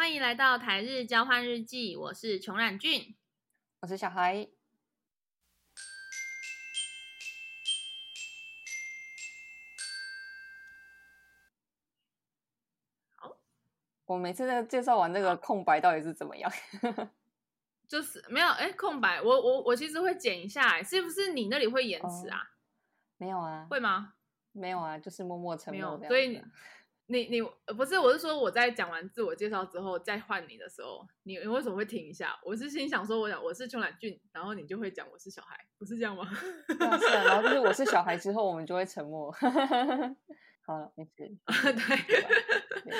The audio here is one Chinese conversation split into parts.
欢迎来到台日交换日记，我是穷染俊，我是小孩。好，我每次在介绍完这个空白到底是怎么样？就是没有哎，空白，我我我其实会剪一下，是不是你那里会延迟啊？哦，没有啊，会吗？没有啊，就是默默沉默。所以。你你不是，我是说我在讲完自我介绍之后再换你的时候，你你为什么会停一下？我是心想说，我讲我是邱乃俊，然后你就会讲我是小孩，不是这样吗？是啊，是啊，然后就是我是小孩之后，我们就会沉默。好了，没事。对，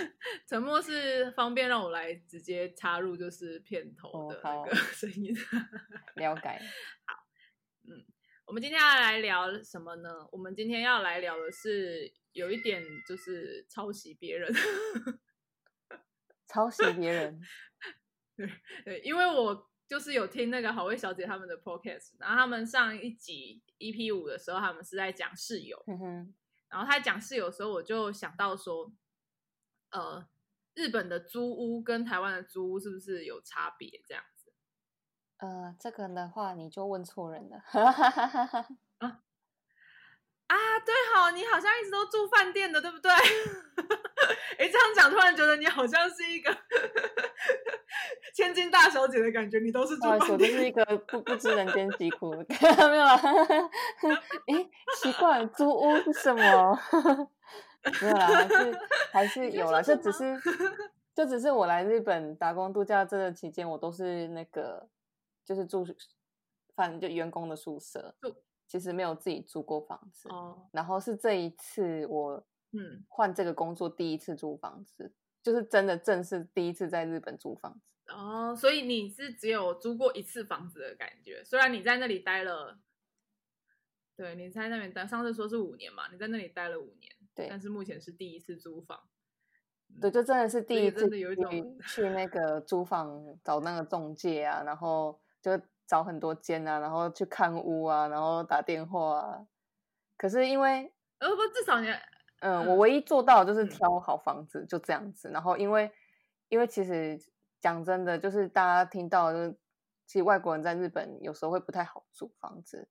沉默是方便让我来直接插入，就是片头的那个 声音。哦、了解。好，嗯，我们今天要来聊什么呢？我们今天要来聊的是。有一点就是抄袭别人，抄袭别人，对对，因为我就是有听那个好味小姐他们的 podcast，然后他们上一集 EP 五的时候，他们是在讲室友，嗯，然后他讲室友的时候，我就想到说，呃，日本的租屋跟台湾的租屋是不是有差别？这样子，呃，这个的话你就问错人了。啊啊，对好，你好像一直都住饭店的，对不对？哎，这样讲，突然觉得你好像是一个 千金大小姐的感觉。你都是住饭店，我就是一个不不知人间疾苦，没有啊？哎，奇怪，租屋是什么？没有啦，还是还是有啦。就只是就只是我来日本打工度假这个期间，我都是那个就是住反正就员工的宿舍。其实没有自己租过房子哦，然后是这一次我嗯换这个工作第一次租房子，嗯、就是真的正式第一次在日本租房子哦，所以你是只有租过一次房子的感觉，虽然你在那里待了，对，你在那边待，上次说是五年嘛，你在那里待了五年，对，但是目前是第一次租房，对，就真的是第一次真的有一种去那个租房找那个中介啊，然后就。找很多间啊，然后去看屋啊，然后打电话啊。可是因为呃不，至少你嗯，嗯，我唯一做到的就是挑好房子，嗯、就这样子。然后因为因为其实讲真的，就是大家听到就是，其实外国人在日本有时候会不太好租房子，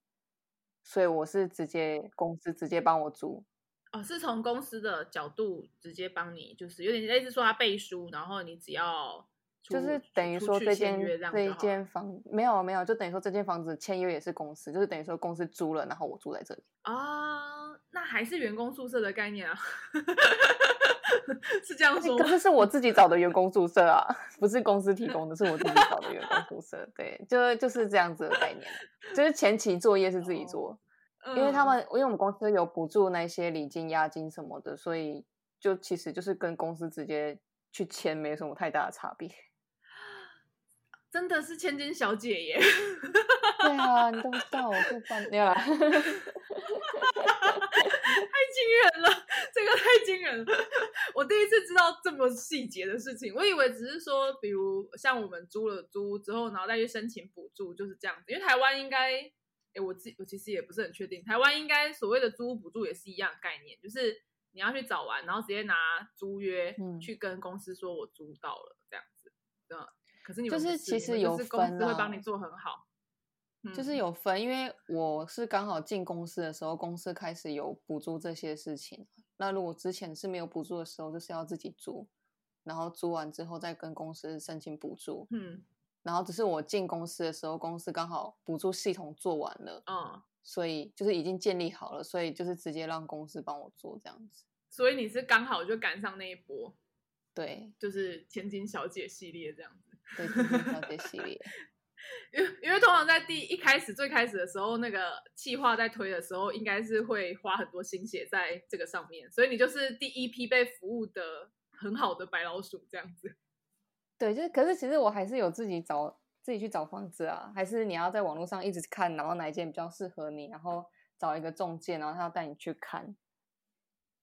所以我是直接公司直接帮我租。哦，是从公司的角度直接帮你，就是有点类似说他背书，然后你只要。就是等于说这间这，一间房没有没有，就等于说这间房子签约也是公司，就是等于说公司租了，然后我住在这里啊，那还是员工宿舍的概念啊，是这样说。可是是我自己找的员工宿舍啊，不是公司提供的，是我自己找的员工宿舍。对，就就是这样子的概念，就是前期作业是自己做，哦、因为他们因为我们公司有补助那些礼金、押金什么的，所以就其实就是跟公司直接去签没什么太大的差别。真的是千金小姐耶！对啊，你都不知道我是饭店啊，太惊人了，这个太惊人了！我第一次知道这么细节的事情，我以为只是说，比如像我们租了租之后，然后再去申请补助，就是这样子。因为台湾应该，哎，我自我其实也不是很确定，台湾应该所谓的租屋补助也是一样概念，就是你要去找完，然后直接拿租约去跟公司说我租到了。可是你是，就是其实有分啊，会帮你做很好，就是有分，因为我是刚好进公司的时候，公司开始有补助这些事情。那如果之前是没有补助的时候，就是要自己租，然后租完之后再跟公司申请补助。嗯，然后只是我进公司的时候，公司刚好补助系统做完了，嗯，所以就是已经建立好了，所以就是直接让公司帮我做这样子。所以你是刚好就赶上那一波，对，就是千金小姐系列这样子。对，因为因为通常在第一开始最开始的时候，那个企划在推的时候，应该是会花很多心血在这个上面，所以你就是第一批被服务的很好的白老鼠这样子。对，就是可是其实我还是有自己找自己去找房子啊，还是你要在网络上一直看，然后哪一间比较适合你，然后找一个中介，然后他要带你去看，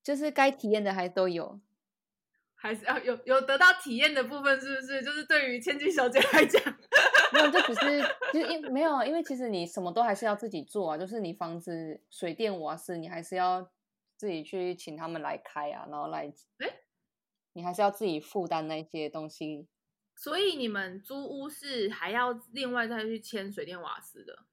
就是该体验的还都有。还是要有有得到体验的部分，是不是？就是对于千金小姐来讲，没有，就只是其实因没有，因为其实你什么都还是要自己做啊。就是你房子、水电、瓦斯，你还是要自己去请他们来开啊，然后来，诶你还是要自己负担那些东西，所以你们租屋是还要另外再去签水电瓦斯的？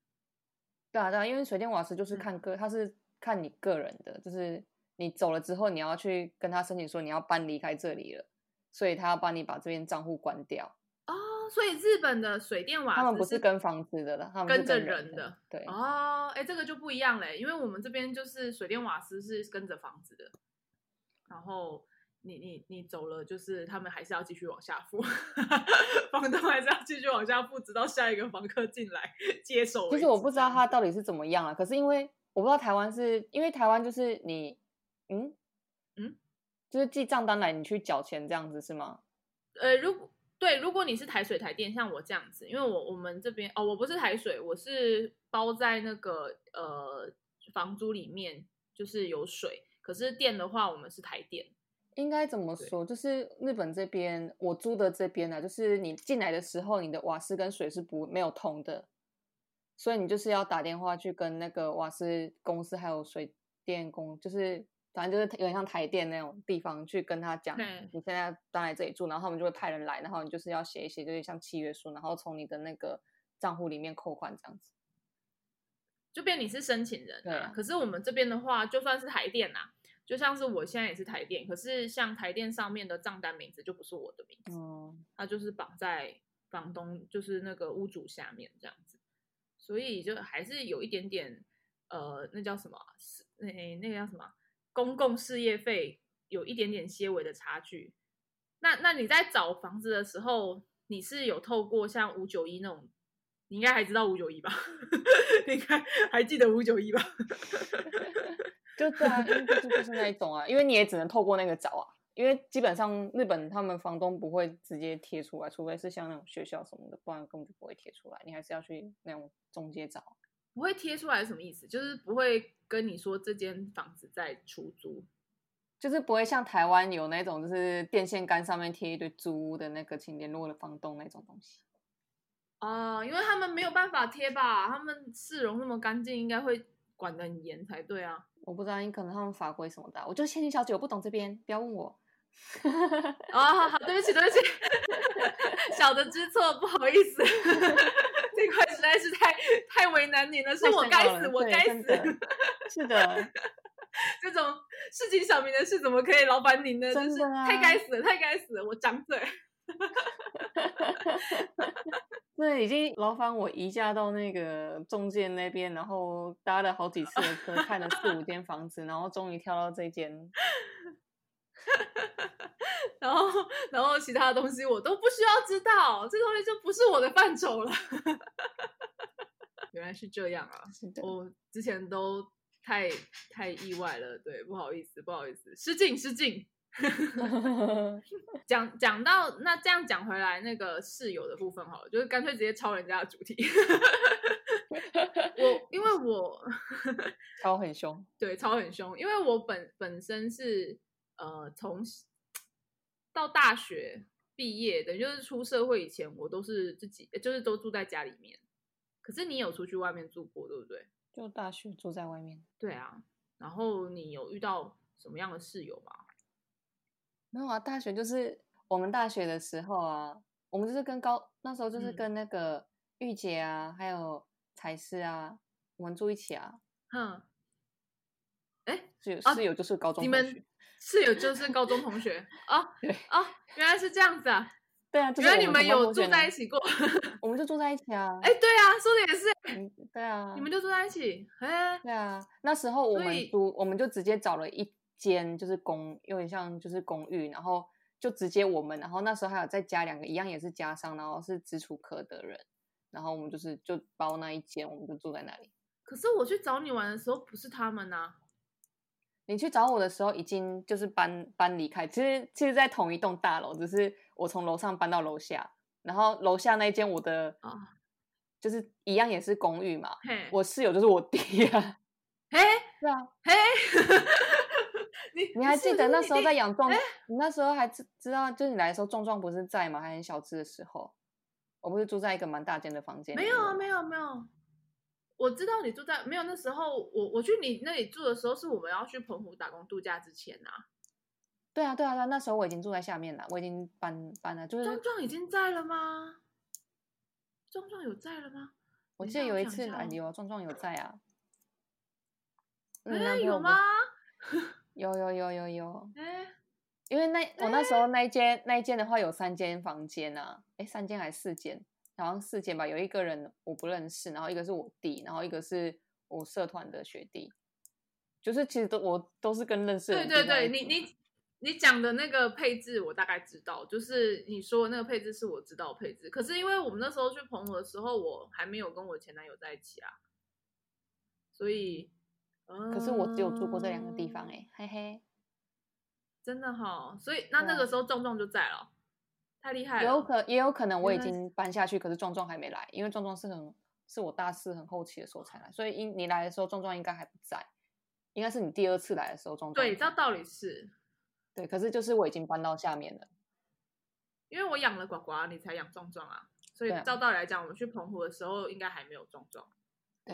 对啊，对啊，因为水电瓦斯就是看个，他、嗯、是看你个人的，就是你走了之后，你要去跟他申请说你要搬离开这里了，所以他要帮你把这边账户关掉。哦，所以日本的水电瓦斯，他们不是跟房子的了，他们跟着人的。对。哦，哎，这个就不一样嘞，因为我们这边就是水电瓦斯是跟着房子的，然后。你你你走了，就是他们还是要继续往下付，房东还是要继续往下付，直到下一个房客进来接手。其实我不知道他到底是怎么样啊，可是因为我不知道台湾是因为台湾就是你，嗯嗯，就是寄账单来，你去缴钱这样子是吗？呃，如果对，如果你是台水台电，像我这样子，因为我我们这边哦，我不是台水，我是包在那个呃房租里面，就是有水，可是电的话，我们是台电。应该怎么说？就是日本这边，我租的这边呢、啊，就是你进来的时候，你的瓦斯跟水是不没有通的，所以你就是要打电话去跟那个瓦斯公司还有水电工，就是反正就是有点像台电那种地方去跟他讲，你现在搬来这里住，然后他们就会派人来，然后你就是要写一写，就是像契约书，然后从你的那个账户里面扣款这样子，就变你是申请人、啊。对，可是我们这边的话，就算是台电呐、啊。就像是我现在也是台电，可是像台电上面的账单名字就不是我的名字，嗯，它就是绑在房东，就是那个屋主下面这样子，所以就还是有一点点，呃，那叫什么？是那那个叫什么？公共事业费有一点点些微的差距。那那你在找房子的时候，你是有透过像五九一那种，你应该还知道五九一吧？你应该还记得五九一吧？就对啊，就是那一种啊，因为你也只能透过那个找啊，因为基本上日本他们房东不会直接贴出来，除非是像那种学校什么的，不然根本就不会贴出来，你还是要去那种中介找。不会贴出来是什么意思？就是不会跟你说这间房子在出租，就是不会像台湾有那种就是电线杆上面贴一堆租屋的那个请联络的房东那种东西。啊、呃，因为他们没有办法贴吧，他们市容那么干净，应该会管得很严才对啊。我不知道，你可能他们法规什么的，我就是千金小姐，我不懂这边，不要问我。啊、哦，好好，对不起，对不起，小的知错，不好意思，这块实在是太太为难你了，是我该死，我该死。是的，这种事情小明的事怎么可以劳烦您呢？真的、啊、就是太该死了，太该死了，我张嘴。这已经劳烦我移驾到那个中介那边，然后搭了好几次的车，看了四五间房子，然后终于挑到这间。然后，然后其他的东西我都不需要知道，这东西就不是我的范畴了。原来是这样啊！我之前都太太意外了，对，不好意思，不好意思，失敬失敬。讲讲到那这样讲回来，那个室友的部分好了，就是干脆直接抄人家的主题。我因为我抄很凶，对，抄很凶，因为我本本身是呃从到大学毕业的，就是出社会以前，我都是自己，就是都住在家里面。可是你有出去外面住过，对不对？就大学住在外面。对啊，然后你有遇到什么样的室友吗？没有啊，大学就是我们大学的时候啊，我们就是跟高那时候就是跟那个玉姐啊，嗯、还有彩师啊，我们住一起啊。哼，哎，室友室友就是高中你们室友就是高中同学啊？对啊，原来是这样子啊。对啊，原来你们有住在一起过，我们就住在一起啊。哎，对啊，说的也是。嗯，对啊，你们就住在一起。哎，对啊，那时候我们租，我们就直接找了一。间就是公，有点像就是公寓，然后就直接我们，然后那时候还有再加两个，一样也是加上，然后是基础科的人，然后我们就是就包那一间，我们就住在那里。可是我去找你玩的时候不是他们啊，你去找我的时候已经就是搬搬离开，其实其实，在同一栋大楼，只是我从楼上搬到楼下，然后楼下那一间我的啊，就是一样也是公寓嘛，我室友就是我弟 啊，嘿，是啊，嘿。你你还记得那时候在养壮？你，你那时候还知知道，就是你来的时候，壮壮不是在吗？还很小只的时候，我不是住在一个蛮大间的房间。没有啊，没有没有，我知道你住在没有。那时候我我去你那里住的时候，是我们要去澎湖打工度假之前啊。对啊，对啊，对啊，那时候我已经住在下面了，我已经搬搬了，就是壮壮已经在了吗？壮壮有在了吗？我记得有一次来，有壮壮有在啊。哎、欸，有吗？有有有有有。哎、欸，因为那我那时候那一间、欸、那一间的话有三间房间啊，哎，三间还是四间？好像四间吧。有一个人我不认识，然后一个是我弟，然后一个是我社团的学弟，就是其实都我都是跟认识。对对对，你你你讲的那个配置我大概知道，就是你说的那个配置是我知道的配置。可是因为我们那时候去澎湖的时候，我还没有跟我前男友在一起啊，所以。可是我只有住过这两个地方哎、欸，嘿嘿，真的哈，所以那那个时候壮壮就在了，太厉害了。有可也有可能我已经搬下去，可是壮壮还没来，因为壮壮是很是我大四很后期的时候才来，所以因你来的时候壮壮应该还不在，应该是你第二次来的时候壮壮。对，这道理是，对，可是就是我已经搬到下面了，因为我养了呱呱，你才养壮壮啊，所以照道理来讲，我们去澎湖的时候应该还没有壮壮。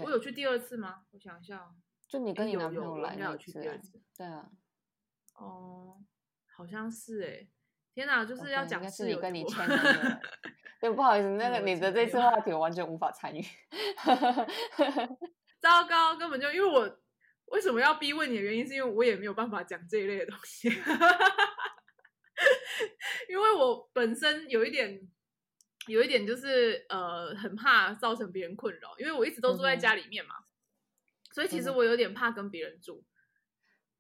我有去第二次吗？我想一下。就你跟你男朋友来那次，对啊，哦，好像是哎，天哪，就是要讲是你跟你前男友，对，不好意思，那个你的这次话题我完全无法参与，糟糕，根本就因为我为什么要逼问你的原因，是因为我也没有办法讲这一类的东西，因为我本身有一点，有一点就是呃，很怕造成别人困扰，因为我一直都住在家里面嘛。嗯所以其实我有点怕跟别人住，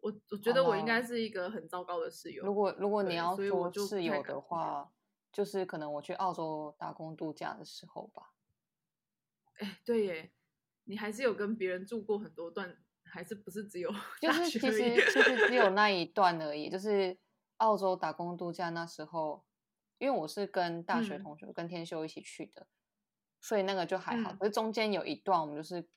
我我觉得我应该是一个很糟糕的室友。如果如果你要说室友的话，就是可能我去澳洲打工度假的时候吧。哎，对耶，你还是有跟别人住过很多段，还是不是只有？就是其实其实只有那一段而已，就是澳洲打工度假那时候，因为我是跟大学同学、嗯、跟天修一起去的，所以那个就还好。可是中间有一段，我们就是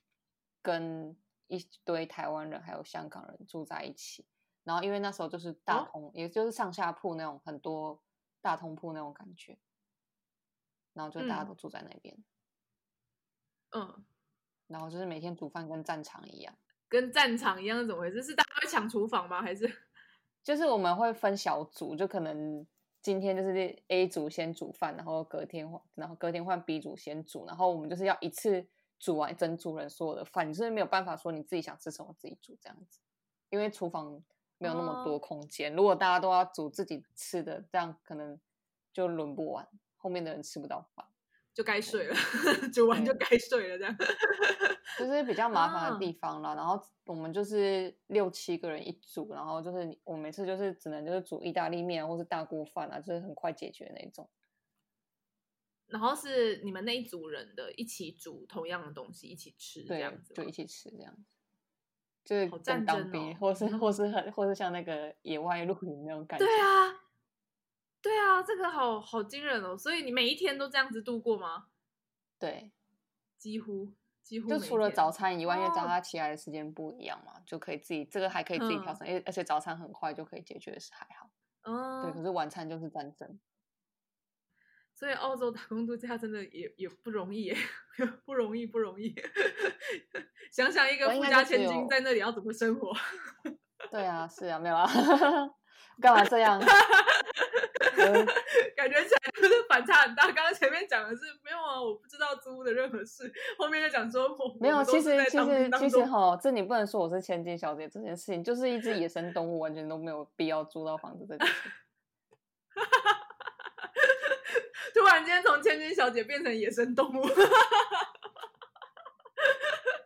跟。一堆台湾人还有香港人住在一起，然后因为那时候就是大通，哦、也就是上下铺那种很多大通铺那种感觉，然后就大家都住在那边，嗯，然后就是每天煮饭跟战场一样，跟战场一样是怎么回事？是大家会抢厨房吗？还是？就是我们会分小组，就可能今天就是 A 组先煮饭，然后隔天换，然后隔天换 B 组先煮，然后我们就是要一次。煮完整组人所有的饭，你是没有办法说你自己想吃什么自己煮这样子，因为厨房没有那么多空间。哦、如果大家都要煮自己吃的，这样可能就轮不完，后面的人吃不到饭，就该睡了。煮完就该睡了，这样 就是比较麻烦的地方啦。啊、然后我们就是六七个人一组，然后就是我每次就是只能就是煮意大利面或是大锅饭啊，就是很快解决的那种。然后是你们那一组人的一起煮同样的东西一起吃，这样子就一起吃这样子，就是跟当兵，或是或是很或是像那个野外露营那种感觉。对啊，对啊，这个好好惊人哦！所以你每一天都这样子度过吗？对，几乎几乎就除了早餐以外，因为早上起来的时间不一样嘛，就可以自己这个还可以自己调整，而而且早餐很快就可以解决是还好。嗯，对，可是晚餐就是战争。所以澳洲打工度假真的也也 不容易，不容易不容易。想想一个富家千金在那里要怎么生活？对啊，是啊，没有啊，干嘛这样？感觉起来就是反差很大。刚刚前面讲的是没有啊，我不知道租屋的任何事，后面就讲说我没有。其实其实其实哈，这你不能说我是千金小姐这件事情，就是一只野生动物，完全都没有必要租到房子这件事。突然间从千金小姐变成野生动物，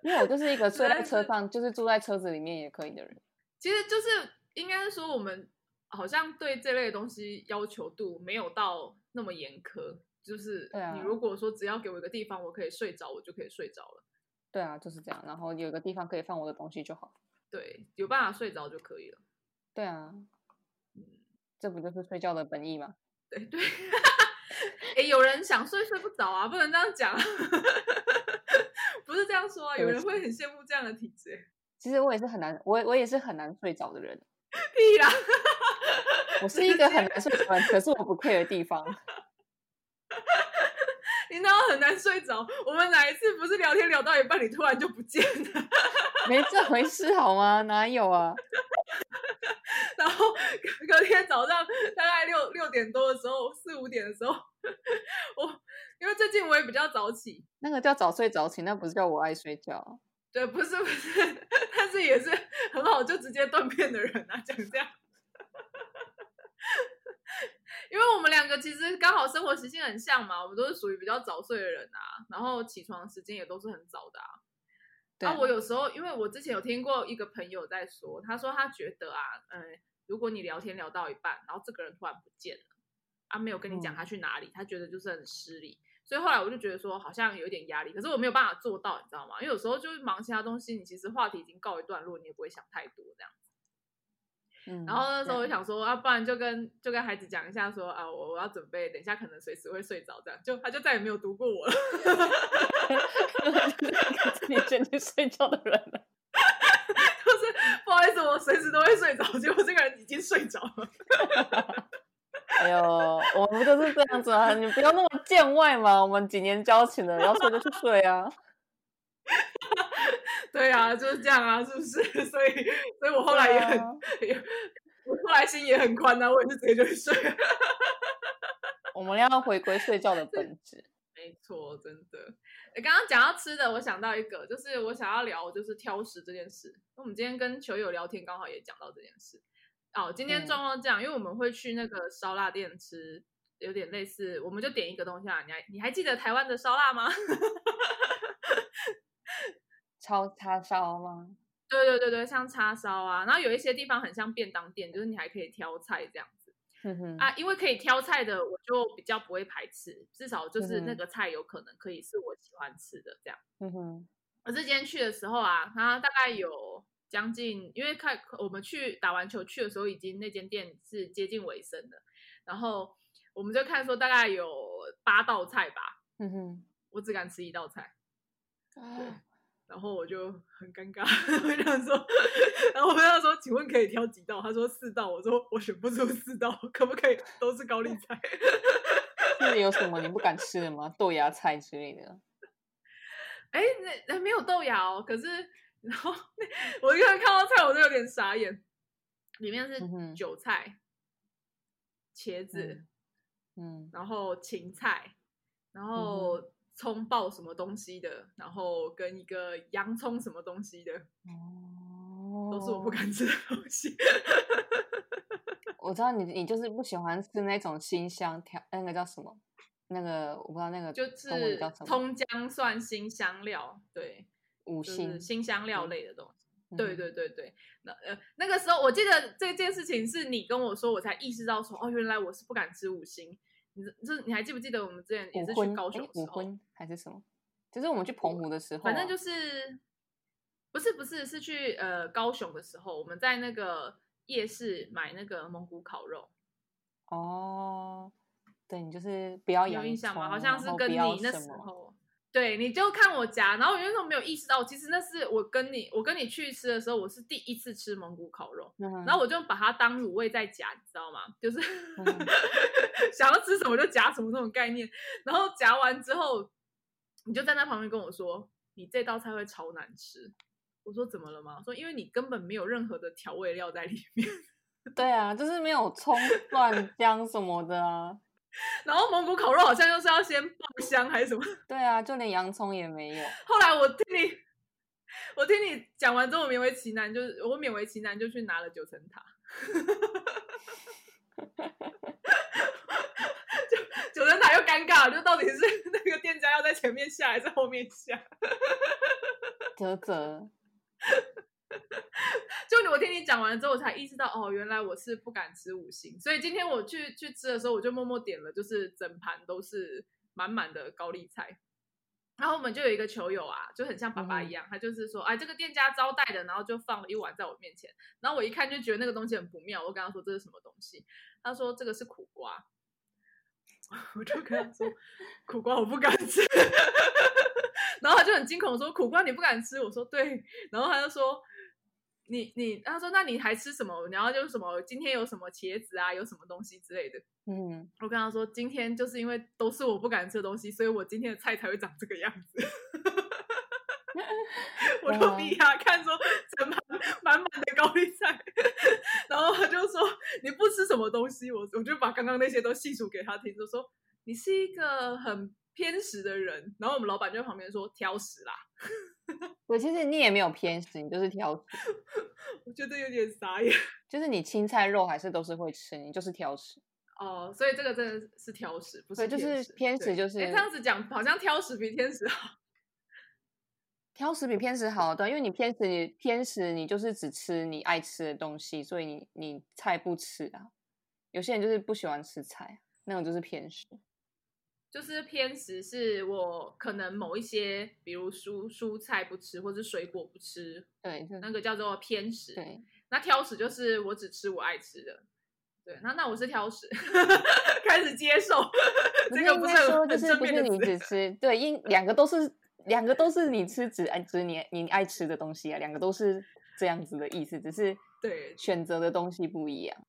因为我就是一个睡在车上，就是住在车子里面也可以的人。其实就是应该说，我们好像对这类东西要求度没有到那么严苛。就是你如果说只要给我一个地方，我可以睡着，我就可以睡着了。对啊，就是这样。然后有一个地方可以放我的东西就好。对，有办法睡着就可以了。对啊，嗯，这不就是睡觉的本意吗？对对。哎，有人想睡睡不着啊，不能这样讲，不是这样说啊。有人会很羡慕这样的体质。其实我也是很难，我我也是很难睡着的人。屁啦！我是一个很难睡着的人，可是我不 care 的地方。你哪有很难睡着？我们哪一次不是聊天聊到一半，你突然就不见了？没这回事好吗？哪有啊？然后隔天早上大概六六点多的时候，四五点的时候，我因为最近我也比较早起，那个叫早睡早起，那不是叫我爱睡觉。对，不是不是，但是也是很好就直接断片的人啊，讲这样。因为我们两个其实刚好生活习性很像嘛，我们都是属于比较早睡的人啊，然后起床时间也都是很早的啊。对啊，我有时候，因为我之前有听过一个朋友在说，他说他觉得啊，嗯，如果你聊天聊到一半，然后这个人突然不见了，啊，没有跟你讲他去哪里，嗯，他觉得就是很失礼。所以后来我就觉得说，好像有点压力，可是我没有办法做到，你知道吗？因为有时候就是忙其他东西，你其实话题已经告一段落，你也不会想太多这样。嗯，然后那时候我就想说，啊，不然就跟就跟孩子讲一下说，说啊，我我要准备，等一下可能随时会睡着，这样就他就再也没有读过我了。你先去睡觉的人了，就是 不好意思，我随时都会睡着，结果这个人已经睡着了。哎呦，我们就是这样子啊，你不要那么见外嘛，我们几年交情了，要睡就去睡啊。对啊，就是这样啊，是不是？所以，所以我后来也很，啊、我后来心也很宽啊，我也是直接就去睡。我们要回归睡觉的本质。没错，真的。刚刚讲到吃的，我想到一个，就是我想要聊，就是挑食这件事。那我们今天跟球友聊天，刚好也讲到这件事。哦，今天状况这样，嗯，因为我们会去那个烧腊店吃，有点类似，我们就点一个东西啊。你还你还记得台湾的烧腊吗？超叉烧吗？对对对对，像叉烧啊，然后有一些地方很像便当店，就是你还可以挑菜这样子。嗯哼啊，因为可以挑菜的，我就比较不会排斥，至少就是那个菜有可能可以是我喜欢吃的这样。嗯哼。我之前去的时候啊，它大概有将近，因为看我们去打完球去的时候，已经那间店是接近尾声的，然后我们就看说大概有八道菜吧。嗯哼。我只敢吃一道菜。对。然后我就很尴尬，我跟他说，然后我跟他说，请问可以挑几道？他说四道。我说我选不出四道，可不可以都是高丽菜？那里有什么 你不敢吃的吗？豆芽菜之类的？哎，那那没有豆芽哦。可是，然后我一个人看到菜，我就有点傻眼。里面是韭菜、嗯、茄子，嗯，然后芹菜，然后。嗯葱爆什么东西的，然后跟一个洋葱什么东西的，哦，都是我不敢吃的东西。我知道你，你就是不喜欢吃那种辛香调，那个叫什么？那个我不知道那个就是葱姜蒜新香料，对，五星、就是、辛香料类的东西。嗯、对对对对，那呃那个时候我记得这件事情是你跟我说，我才意识到说哦，原来我是不敢吃五辛。你这你还记不记得我们之前也是去高雄的时候？还是什么？就是我们去澎湖的时候、啊，反正就是不是不是是去呃高雄的时候，我们在那个夜市买那个蒙古烤肉。哦，对，你就是不要有印象吗？好像是跟你那时候。对，你就看我夹，然后我有时候没有意识到，其实那是我跟你，我跟你去吃的时候，我是第一次吃蒙古烤肉，嗯、然后我就把它当卤味在夹，你知道吗？就是、嗯、想要吃什么就夹什么那种概念。然后夹完之后，你就站在那旁边跟我说，你这道菜会超难吃。我说怎么了吗？说因为你根本没有任何的调味料在里面。对啊，就是没有葱、蒜、姜什么的啊。然后蒙古烤肉好像又是要先爆香还是什么？对啊，就连洋葱也没有。后来我听你，我听你讲完之后，我勉为其难，就是我勉为其难就去拿了九层塔。就九层塔又尴尬了，就到底是那个店家要在前面下还是后面下？啧啧。就我听你讲完之后，我才意识到哦，原来我是不敢吃五星，所以今天我去去吃的时候，我就默默点了，就是整盘都是满满的高丽菜。然后我们就有一个球友啊，就很像爸爸一样，嗯、他就是说，哎，这个店家招待的，然后就放了一碗在我面前，然后我一看就觉得那个东西很不妙，我跟他说这是什么东西？他说这个是苦瓜，我就跟他说苦瓜我不敢吃，然后他就很惊恐说苦瓜你不敢吃？我说对，然后他就说。你你，他说那你还吃什么？然后就是什么今天有什么茄子啊，有什么东西之类的。嗯，我跟他说今天就是因为都是我不敢吃的东西，所以我今天的菜才会长这个样子。我就逼他看说整盘满满的高丽菜，然后他就说你不吃什么东西，我我就把刚刚那些都细数给他听，就说你是一个很偏食的人，然后我们老板就在旁边说挑食啦。我其实你也没有偏食，你就是挑食。我觉得有点傻眼，就是你青菜肉还是都是会吃，你就是挑食。哦，所以这个真的是挑食，不是就是偏食，就是哎，这样子讲好像挑食比偏食好。挑食比偏食好，对，因为你偏食，你偏食你就是只吃你爱吃的东西，所以你你菜不吃啊。有些人就是不喜欢吃菜，那种就是偏食。就是偏食，是我可能某一些，比如蔬蔬菜不吃，或是水果不吃，对，那个叫做偏食。对，那挑食就是我只吃我爱吃的。对，那那我是挑食，开始接受。这个不是不是你只 吃，对，因两个都是两个都是你吃只爱吃你你爱吃的东西啊，两个都是这样子的意思，只是对选择的东西不一样。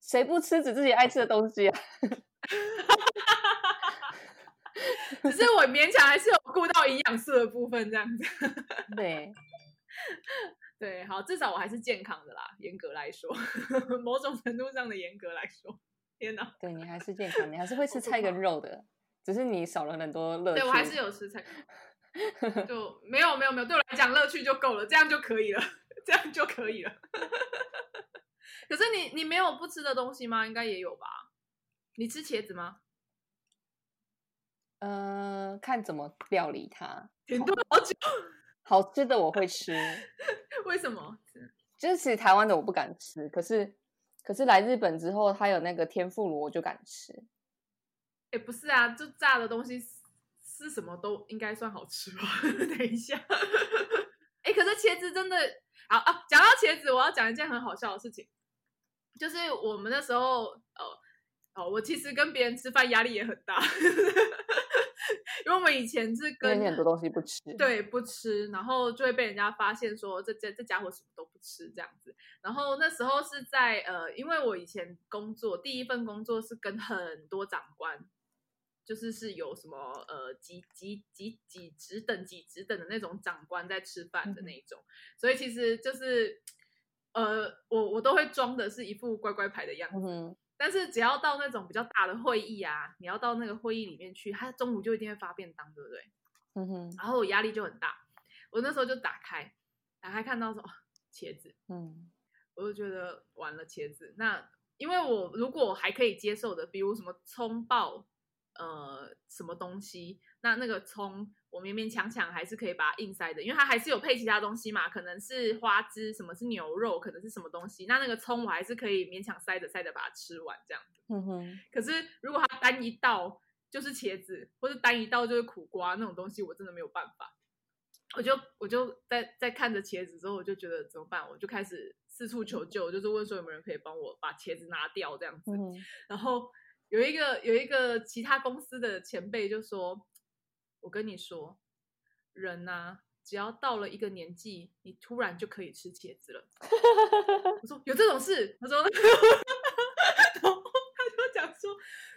谁不吃只自己爱吃的东西啊？只是我勉强还是有顾到营养素的部分，这样子。对，对，好，至少我还是健康的啦。严格来说，某种程度上的严格来说，天哪，对你还是健康，你还是会吃菜跟肉的，只是你少了很多乐趣。对我还是有吃菜，就没有没有没有，对我来讲乐趣就够了，这样就可以了，这样就可以了。可是你你没有不吃的东西吗？应该也有吧？你吃茄子吗？呃，看怎么料理它。停顿好久。好吃的我会吃。为什么？就是其实台湾的我不敢吃，可是可是来日本之后，它有那个天妇罗，我就敢吃。哎，不是啊，就炸的东西是什么都应该算好吃吧？等一下。哎，可是茄子真的好啊！讲到茄子，我要讲一件很好笑的事情，就是我们那时候，呃。哦，我其实跟别人吃饭压力也很大，因为我们以前是跟很多东西不吃，对，不吃，然后就会被人家发现说这这这家伙什么都不吃这样子。然后那时候是在呃，因为我以前工作第一份工作是跟很多长官，就是是有什么呃几几几几职等几职等的那种长官在吃饭的那种，嗯、所以其实就是呃，我我都会装的是一副乖乖牌的样子。嗯但是只要到那种比较大的会议啊，你要到那个会议里面去，他中午就一定会发便当，对不对？嗯哼。然后我压力就很大，我那时候就打开，打开看到说茄子，嗯，我就觉得完了茄子。那因为我如果还可以接受的，比如什么葱爆，呃，什么东西，那那个葱。我勉勉强强还是可以把它硬塞的，因为它还是有配其他东西嘛，可能是花枝，什么是牛肉，可能是什么东西。那那个葱我还是可以勉强塞着塞着把它吃完这样子。嗯哼。可是如果它单一道就是茄子，或者单一道就是苦瓜那种东西，我真的没有办法。我就我就在在看着茄子之后，我就觉得怎么办？我就开始四处求救，就是问说有没有人可以帮我把茄子拿掉这样子。嗯。然后有一个有一个其他公司的前辈就说。我跟你说，人呐、啊，只要到了一个年纪，你突然就可以吃茄子了。我说有这种事？他说，然后他就讲说，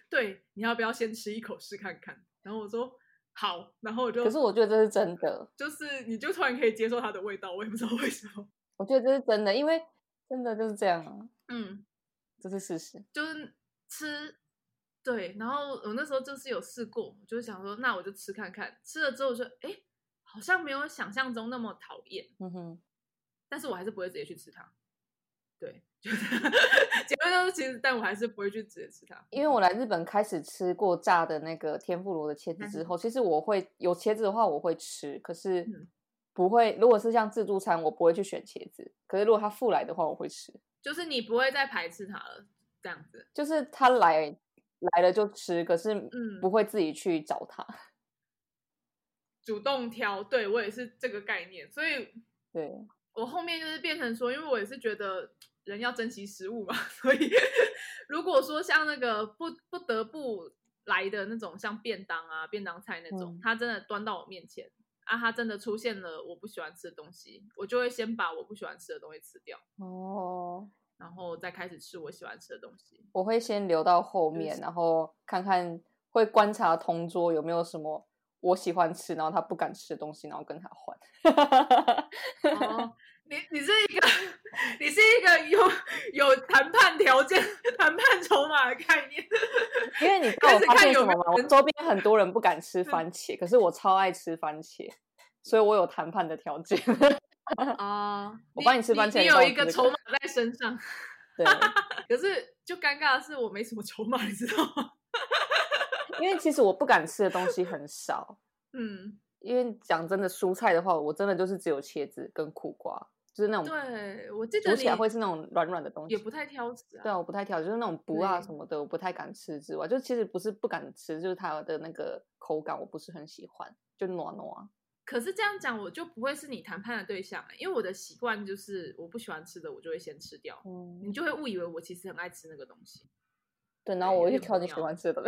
对，你要不要先吃一口试看看？然后我说好，然后我就，可是我觉得这是真的，就是你就突然可以接受它的味道，我也不知道为什么。我觉得这是真的，因为真的就是这样啊。嗯，这是事实，就是吃。对，然后我那时候就是有试过，就是想说，那我就吃看看。吃了之后就，哎，好像没有想象中那么讨厌。嗯哼，但是我还是不会直接去吃它。对，就是结论就是其实，但我还是不会去直接吃它。因为我来日本开始吃过炸的那个天妇罗的茄子之后，其实我会有茄子的话我会吃，可是不会。如果是像自助餐，我不会去选茄子。可是如果他附来的话，我会吃。就是你不会再排斥它了，这样子。就是他来。来了就吃，可是不会自己去找他，嗯、主动挑。对，我也是这个概念，所以对我后面就是变成说，因为我也是觉得人要珍惜食物嘛，所以如果说像那个不不得不来的那种，像便当啊、便当菜那种，他、嗯、真的端到我面前啊，他真的出现了我不喜欢吃的东西，我就会先把我不喜欢吃的东西吃掉。哦。然后再开始吃我喜欢吃的东西。我会先留到后面，就是、然后看看会观察同桌有没有什么我喜欢吃，然后他不敢吃的东西，然后跟他换。哦，你你是一个，你是一个有有谈判条件、谈判筹码的概念。因为你知道我发现什么吗？我周边很多人不敢吃 番茄，可是我超爱吃番茄，所以我有谈判的条件。啊、uh,，我帮你吃番茄，你，你有一个筹码在身上。对，可是就尴尬的是，我没什么筹码，你知道吗？因为其实我不敢吃的东西很少，嗯，因为讲真的，蔬菜的话，我真的就是只有茄子跟苦瓜，就是那种，对，我记得煮起来会是那种软软的东西，也不太挑食啊。对啊，我不太挑，就是那种不辣什么的，我不太敢吃之外，就其实不是不敢吃，就是它的那个口感我不是很喜欢，就糯糯啊。可是这样讲，我就不会是你谈判的对象，因为我的习惯就是我不喜欢吃的，我就会先吃掉，嗯，你就会误以为我其实很爱吃那个东西。对，然后我会去挑你喜欢吃的。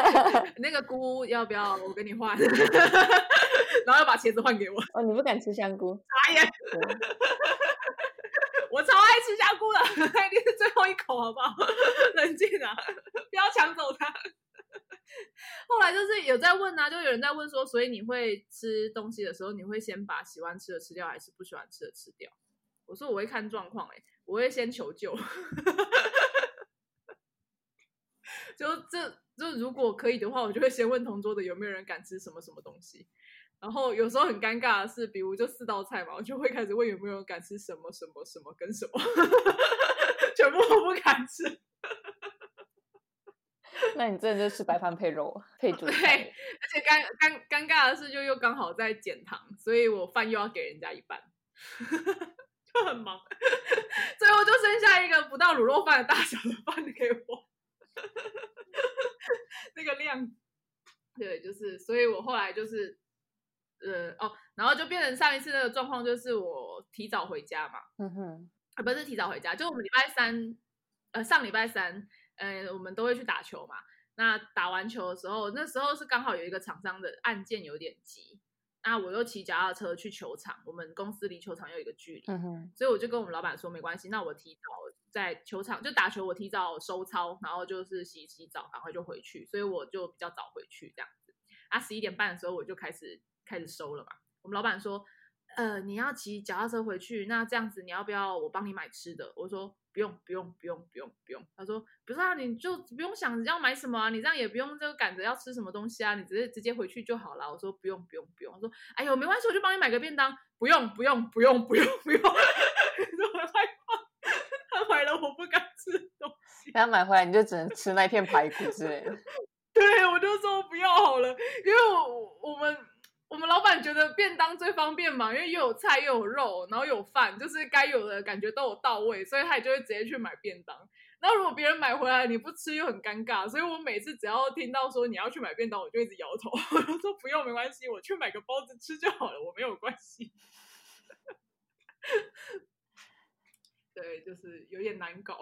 那个菇要不要我跟你换？然后要把茄子换给我。哦，你不敢吃香菇？傻眼！我超爱吃香菇的，那一定是最后一口，好不好？冷静啊，不要抢走它。后来就是有在问啊，就有人在问说，所以你会吃东西的时候，你会先把喜欢吃的吃掉，还是不喜欢吃的吃掉？我说我会看状况，哎，我会先求救。就这，就如果可以的话，我就会先问同桌的有没有人敢吃什么什么东西。然后有时候很尴尬的是，比如就四道菜嘛，我就会开始问有没有人敢吃什么什么什么跟什么，全部都不敢吃。那你真的就吃白饭配肉配主菜。对，而且尴尴尴尬的是，就又刚好在减糖，所以我饭又要给人家一半，就很忙。最后就剩下一个不到卤肉饭的大小的饭给我。那个量，对，就是，所以我后来就是，呃，哦，然后就变成上一次那个状况，就是我提早回家嘛，嗯哼，不是提早回家，就我们礼拜三，呃，上礼拜三，呃，我们都会去打球嘛。那打完球的时候，那时候是刚好有一个厂商的案件有点急。那我又骑脚踏车去球场，我们公司离球场有一个距离，嗯，所以我就跟我们老板说没关系，那我提早在球场就打球，我提早收操，然后就是洗洗澡，赶快就回去，所以我就比较早回去这样子。啊，十一点半的时候我就开始开始收了嘛。我们老板说，呃，你要骑脚踏车回去，那这样子你要不要我帮你买吃的？我说。不用不用不用不用不用，他说不是啊，你就不用想要买什么啊，你这样也不用就赶着要吃什么东西啊，你直接直接回去就好了。我说不用不用不用，他说哎呦没关系，我就帮你买个便当。不用不用不用不用不用，我很害怕，他买了我不敢吃东西，他买回来你就只能吃那片排骨之类的。对，我就说不要好了，因为我我们。我们老板觉得便当最方便嘛，因为又有菜又有肉，然后有饭，就是该有的感觉都有到位，所以他也就会直接去买便当。然后如果别人买回来你不吃又很尴尬，所以我每次只要听到说你要去买便当，我就一直摇头，我就说不用，没关系，我去买个包子吃就好了，我没有关系。对，就是有点难搞，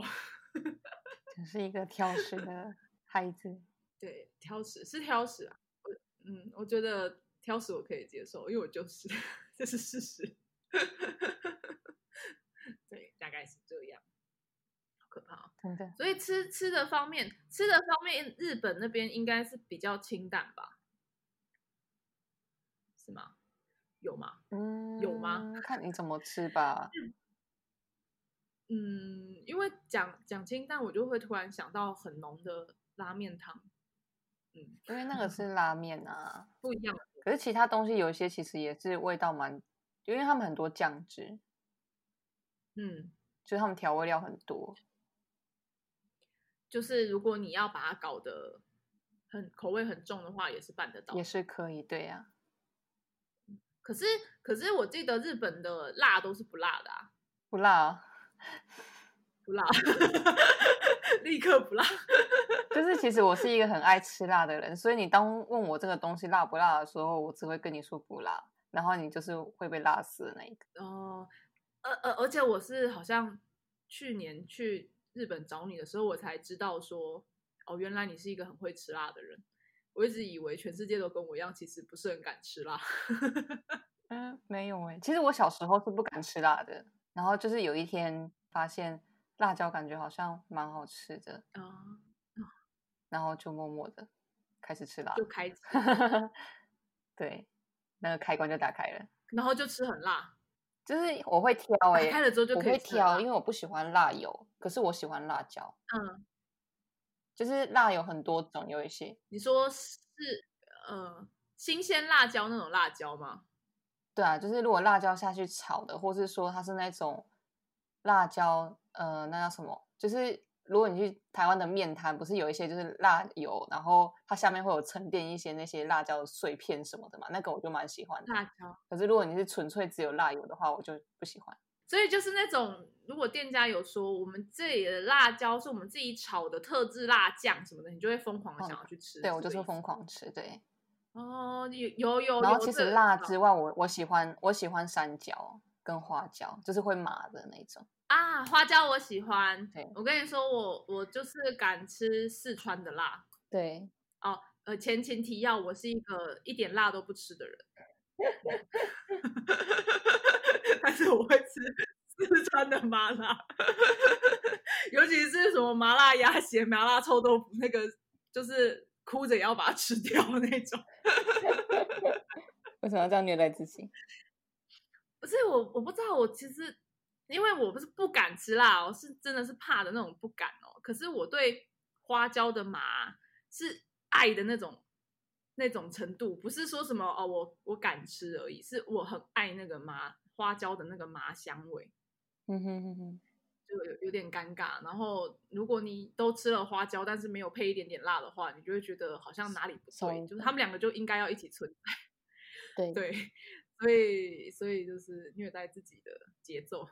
真是一个挑食的孩子。对，挑食是挑食啊，我嗯，我觉得。挑食我可以接受，因为我就是，这是事实。对，大概是这样，好可怕哦，真的。所以吃吃的方面，吃的方面，日本那边应该是比较清淡吧？是吗？有吗？嗯，有吗？看你怎么吃吧。嗯，因为讲讲清淡，我就会突然想到很浓的拉面汤。嗯，因为那个是拉面啊，不一样。可是其他东西有一些其实也是味道蛮，因为他们很多酱汁，嗯，就是他们调味料很多。就是如果你要把它搞得很口味很重的话，也是办得到，也是可以，对呀、啊。可是可是我记得日本的辣都是不辣的啊，不辣、啊，不辣，立刻不辣。就是其实我是一个很爱吃辣的人，所以你当问我这个东西辣不辣的时候，我只会跟你说不辣，然后你就是会被辣死的那一个。哦，呃呃，而且我是好像去年去日本找你的时候，我才知道说，哦，原来你是一个很会吃辣的人。我一直以为全世界都跟我一样，其实不是很敢吃辣。嗯，没有哎，其实我小时候是不敢吃辣的，然后就是有一天发现辣椒感觉好像蛮好吃的啊。哦然后就默默的开始吃辣，就开始。对，那个开关就打开了，然后就吃很辣。就是我会挑哎、欸，开了之后就可以挑，因为我不喜欢辣油，可是我喜欢辣椒。嗯，就是辣有很多种，有一些你说是呃新鲜辣椒那种辣椒吗？对啊，就是如果辣椒下去炒的，或是说它是那种辣椒，呃，那叫什么？就是。如果你去台湾的面摊，不是有一些就是辣油，然后它下面会有沉淀一些那些辣椒碎片什么的嘛？那个我就蛮喜欢的。辣椒。可是如果你是纯粹只有辣油的话，我就不喜欢。所以就是那种，如果店家有说我们这里的辣椒是我们自己炒的特制辣酱什么的，你就会疯狂的想要去吃。哦、对，我就是疯狂吃。对。哦，有有有。然后其实辣之外，我我喜欢我喜欢山椒跟花椒，就是会麻的那种。啊，花椒我喜欢。对，我跟你说，我我就是敢吃四川的辣。对，哦，呃，前情提要，我是一个一点辣都不吃的人，但是我会吃四川的麻辣，尤其是什么麻辣鸭血、麻辣臭豆腐，那个就是哭着也要把它吃掉那种。为什么要这样虐待自己？不是我，我不知道，我其实。因为我不是不敢吃辣哦，是真的是怕的那种不敢哦。可是我对花椒的麻是爱的那种那种程度，不是说什么哦，我我敢吃而已，是我很爱那个麻花椒的那个麻香味。嗯哼哼哼，就有有点尴尬。然后如果你都吃了花椒，但是没有配一点点辣的话，你就会觉得好像哪里不对，就是他们两个就应该要一起存在。对对，所以所以就是虐待自己的节奏。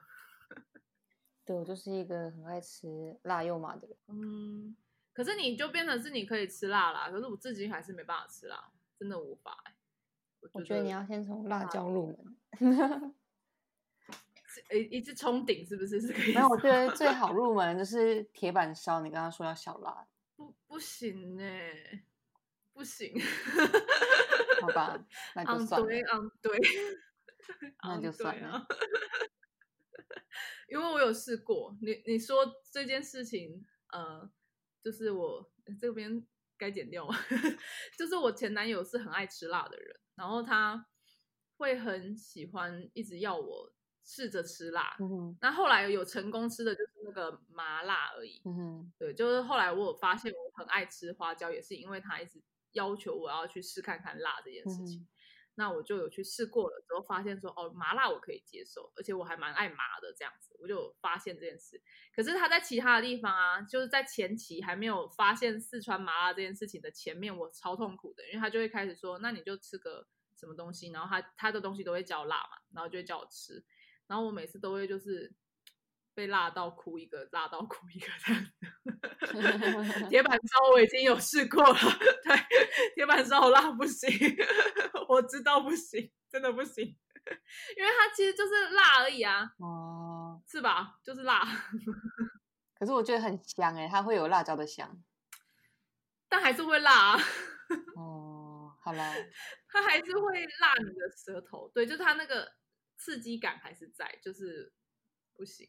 对，我就是一个很爱吃辣又麻的人。嗯，可是你就变成是你可以吃辣啦，可是我自己还是没办法吃辣，真的无法。我觉得，我觉得你要先从辣椒入门，一一直冲顶是不是？是可以。没有，我觉得最好入门就是铁板烧。你刚刚说要小辣，不不行哎，不行。好吧，那就 算了。对，嗯，对，那就算了。因为我有试过，你你说这件事情，呃，就是我这边该剪掉吗？就是我前男友是很爱吃辣的人，然后他会很喜欢一直要我试着吃辣。嗯哼。那后来有成功吃的就是那个麻辣而已。嗯哼。对，就是后来我有发现我很爱吃花椒，也是因为他一直要求我要去试看看辣这件事情。嗯那我就有去试过了，之后发现说，哦，麻辣我可以接受，而且我还蛮爱麻的这样子，我就发现这件事。可是他在其他的地方啊，就是在前期还没有发现四川麻辣这件事情的前面，我超痛苦的，因为他就会开始说，那你就吃个什么东西，然后他他的东西都会叫辣嘛，然后就会叫我吃，然后我每次都会就是。被辣到哭一个，辣到哭一个这样子。铁板烧我已经有试过了，对，铁板烧辣不行，我知道不行，真的不行，因为它其实就是辣而已啊，哦，是吧？就是辣，可是我觉得很香哎，它会有辣椒的香，但还是会辣啊。哦，好啦，它还是会辣你的舌头，对，就是它那个刺激感还是在，就是不行。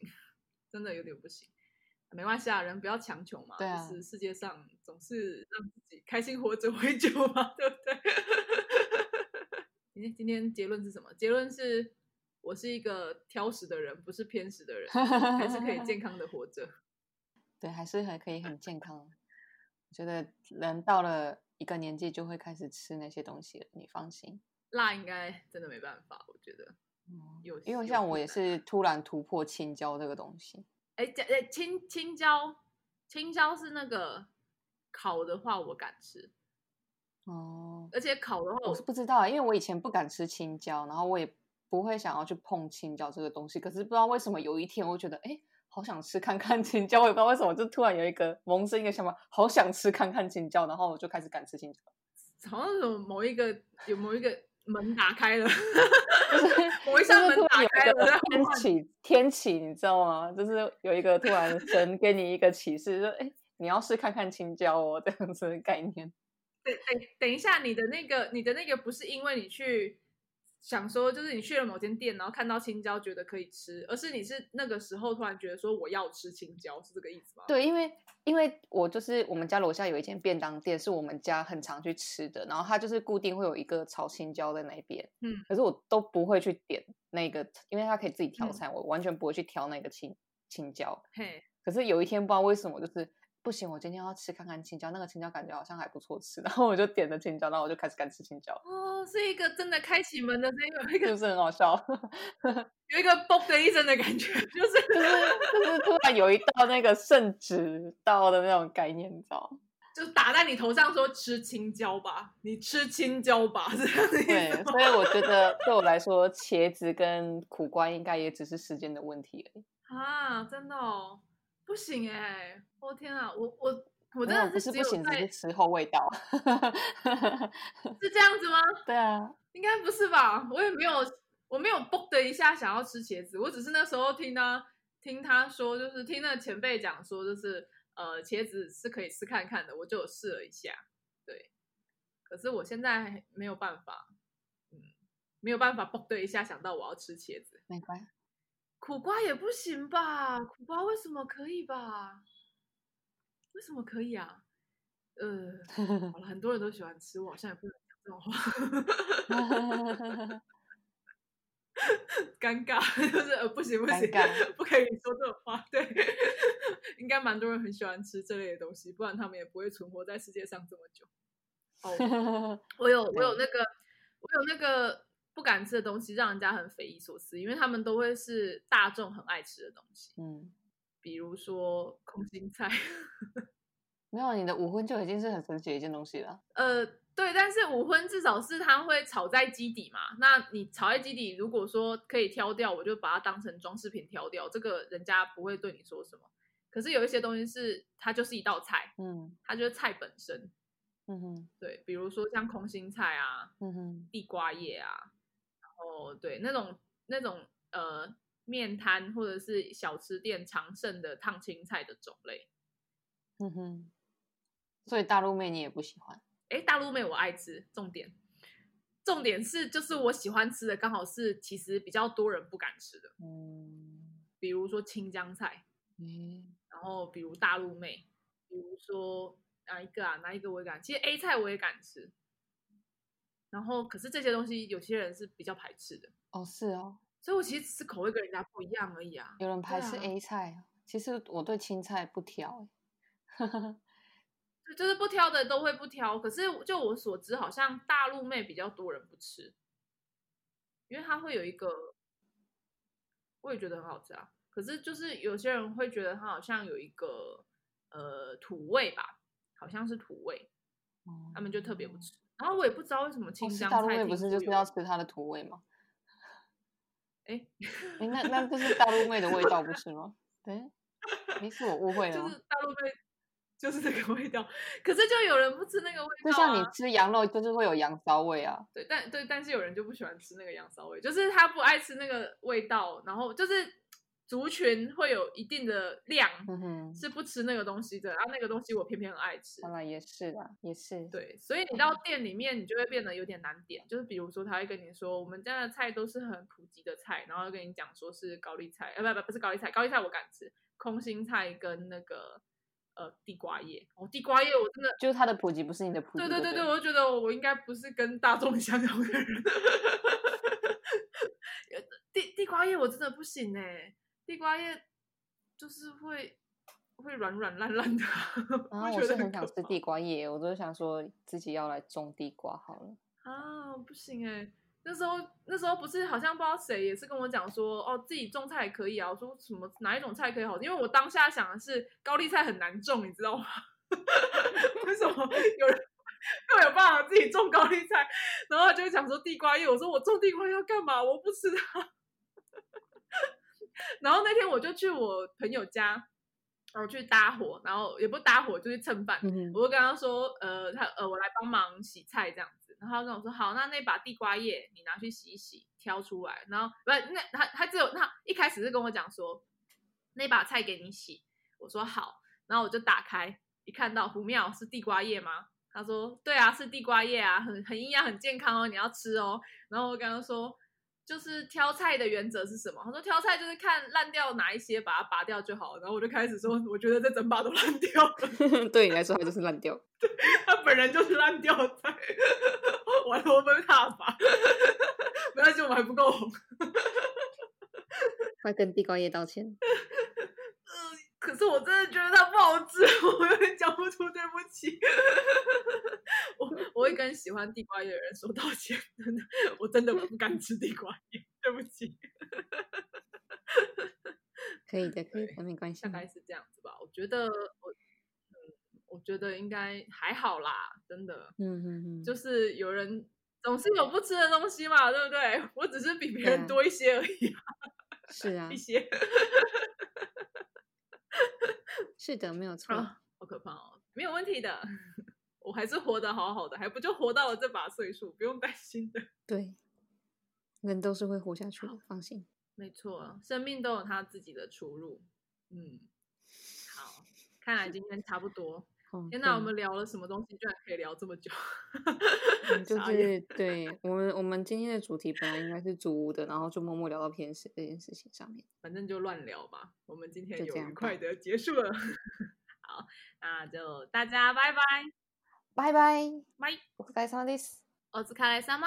真的有点不行，没关系啊，人不要强求嘛。对啊，就是世界上总是让自己开心活着为主嘛，对不对？今天今天结论是什么？结论是我是一个挑食的人，不是偏食的人，还是可以健康的活着。对，还是还可以很健康。我觉得人到了一个年纪就会开始吃那些东西了，你放心。辣应该真的没办法，我觉得。有，因为像我也是突然突破青椒这个东西。哎，哎，青青椒，青椒是那个烤的话我敢吃。哦，而且烤的话我，我是不知道，因为我以前不敢吃青椒，然后我也不会想要去碰青椒这个东西。可是不知道为什么有一天我觉得，哎，好想吃看看青椒，我也不知道为什么，就突然有一个萌生一个想法，好想吃看看青椒，然后我就开始敢吃青椒。好像有某一个有某一个。门打开了，就是我一下门打开了，天启天启，你知道吗？就是有一个突然神给你一个启示，说哎，你要试看看青椒哦，这样子的概念。等等等一下，你的那个你的那个不是因为你去想说，就是你去了某间店，然后看到青椒觉得可以吃，而是你是那个时候突然觉得说我要吃青椒，是这个意思吗？对，因为因为我就是我们家楼下有一间便当店，是我们家很常去吃的，然后它就是固定会有一个炒青椒在那边，嗯，可是我都不会去点那个，因为它可以自己挑菜，嗯、我完全不会去挑那个青青椒。嘿，可是有一天不知道为什么，就是。不行，我今天要吃看看青椒，那个青椒感觉好像还不错吃，然后我就点了青椒，然后我就开始干吃青椒。哦，是一个真的开启门的那个，那个就是很好笑，有一个嘣的一声的感觉，就是就是就是突然有一道那个圣旨到的那种概念，你知道？就打在你头上说吃青椒吧，你吃青椒吧，这样子。对，所以我觉得对我来说，茄子跟苦瓜应该也只是时间的问题而已。啊，真的哦。不行哎、欸！我天啊，我我我真的是不是不行，只是吃后味道，是 这样子吗？对啊，应该不是吧？我也没有，我没有嘣的一下想要吃茄子，我只是那时候听他听他说，就是听那前辈讲说，就是呃茄子是可以试看看的，我就试了一下，对。可是我现在没有办法，嗯，没有办法嘣的一下想到我要吃茄子，没关系。苦瓜也不行吧？苦瓜为什么可以吧？为什么可以啊？呃，好了，很多人都喜欢吃，我好像也不能讲这种话，尴尬，就是呃，不行不行，不可以说这种话。对，应该蛮多人很喜欢吃这类的东西，不然他们也不会存活在世界上这么久。哦，我有我有那个我有那个。不敢吃的东西让人家很匪夷所思，因为他们都会是大众很爱吃的东西。嗯，比如说空心菜。没有，你的五荤就已经是很神奇的一件东西了。呃，对，但是五荤至少是它会炒在基底嘛。那你炒在基底，如果说可以挑掉，我就把它当成装饰品挑掉，这个人家不会对你说什么。可是有一些东西是它就是一道菜，嗯，它就是菜本身。嗯哼，对，比如说像空心菜啊，嗯哼，地瓜叶啊。哦，对，那种那种呃，面摊或者是小吃店常剩的烫青菜的种类，嗯哼，所以大陆妹你也不喜欢？哎，大陆妹我爱吃，重点重点是就是我喜欢吃的刚好是其实比较多人不敢吃的，嗯，比如说青江菜，嗯，然后比如大陆妹，比如说哪一个啊？哪一个我也敢？其实 A 菜我也敢吃。然后，可是这些东西有些人是比较排斥的哦，是哦，所以我其实只是口味跟人家不一样而已啊。有人排斥 A 菜，啊、其实我对青菜不挑，就是不挑的都会不挑。可是就我所知，好像大陆妹比较多人不吃，因为它会有一个，我也觉得很好吃啊。可是就是有些人会觉得它好像有一个呃土味吧，好像是土味，嗯、他们就特别不吃。然后我也不知道为什么青江菜、哦、大陆妹不是就是要吃它的土味吗？哎哎，那那这是大陆妹的味道不是吗？对，没是我误会了。就是大陆妹就是这个味道，可是就有人不吃那个味道、啊。就像你吃羊肉，就是会有羊骚味啊。对，但对，但是有人就不喜欢吃那个羊骚味，就是他不爱吃那个味道，然后就是。族群会有一定的量，是不吃那个东西的，然后、那个东西我偏偏很爱吃。当然也是的，也是。对，所以你到店里面，你就会变得有点难点。就是比如说，他会跟你说，我们家的菜都是很普及的菜，然后跟你讲说是高丽菜，呃，不不不是高丽菜，高丽菜我敢吃，空心菜跟那个呃地瓜叶。哦，地瓜叶我真的，就是它的普及不是你的普及。对对对对，我就觉得我应该不是跟大众 相同的人。地地瓜叶我真的不行哎、欸，地瓜叶。就是会会软软烂烂的，然后、啊、我是很想吃地瓜叶，我都想说自己要来种地瓜好了。啊，不行哎、欸，那时候那时候不是好像不知道谁也是跟我讲说，哦，自己种菜也可以啊。我说什么哪一种菜可以好？因为我当下想的是高丽菜很难种，你知道吗？为什么有人又有办法自己种高丽菜？然后他就讲说地瓜叶，我说我种地瓜叶要干嘛？我不吃它。然后那天我就去我朋友家，然后去搭伙，然后也不搭伙，就去蹭饭。嗯、我就跟他说，呃，他呃，我来帮忙洗菜这样子。然后他跟我说，好，那那把地瓜叶你拿去洗一洗，挑出来。然后不，那他他只有他一开始是跟我讲说，那把菜给你洗。我说好，然后我就打开，一看到不妙，是地瓜叶吗？他说对啊，是地瓜叶啊，很很营养，很健康哦，你要吃哦。然后我跟他说。就是挑菜的原则是什么？他说挑菜就是看烂掉哪一些，把它拔掉就好。然后我就开始说，我觉得这整把都烂掉了。对你来说，它就是烂掉。对，他本人就是烂掉菜。完了，我被挞伐。没关系，我们还不够红。快跟地瓜叶道歉。嗯，可是我真的觉得它不好吃，我有点讲不出对不起。跟喜欢地瓜叶的人说道歉，真的，我真的不敢吃地瓜叶，对不起。可以的，可以的，没关系。大概是这样子吧，我觉得我，嗯，我觉得应该还好啦，真的。嗯嗯嗯，就是有人总是有不吃的东西嘛，对不对？我只是比别人多一些而已。是啊，一些。是的，没有 错。好可怕哦，没有问题的。我还是活得好好的，还不就活到了这把岁数，不用担心的。对，人都是会活下去的，放心。没错，生命都有他自己的出路。嗯，好，看来今天差不多。哦、天哪，我们聊了什么东西，居然可以聊这么久？嗯、就是对我们，我们今天的主题本来应该是租屋的，然后就默默聊到偏食这件事情上面。反正就乱聊吧。我们今天就愉快的结束了。好，那就大家拜拜。拜拜，拜。お疲れ様です。お疲れ様。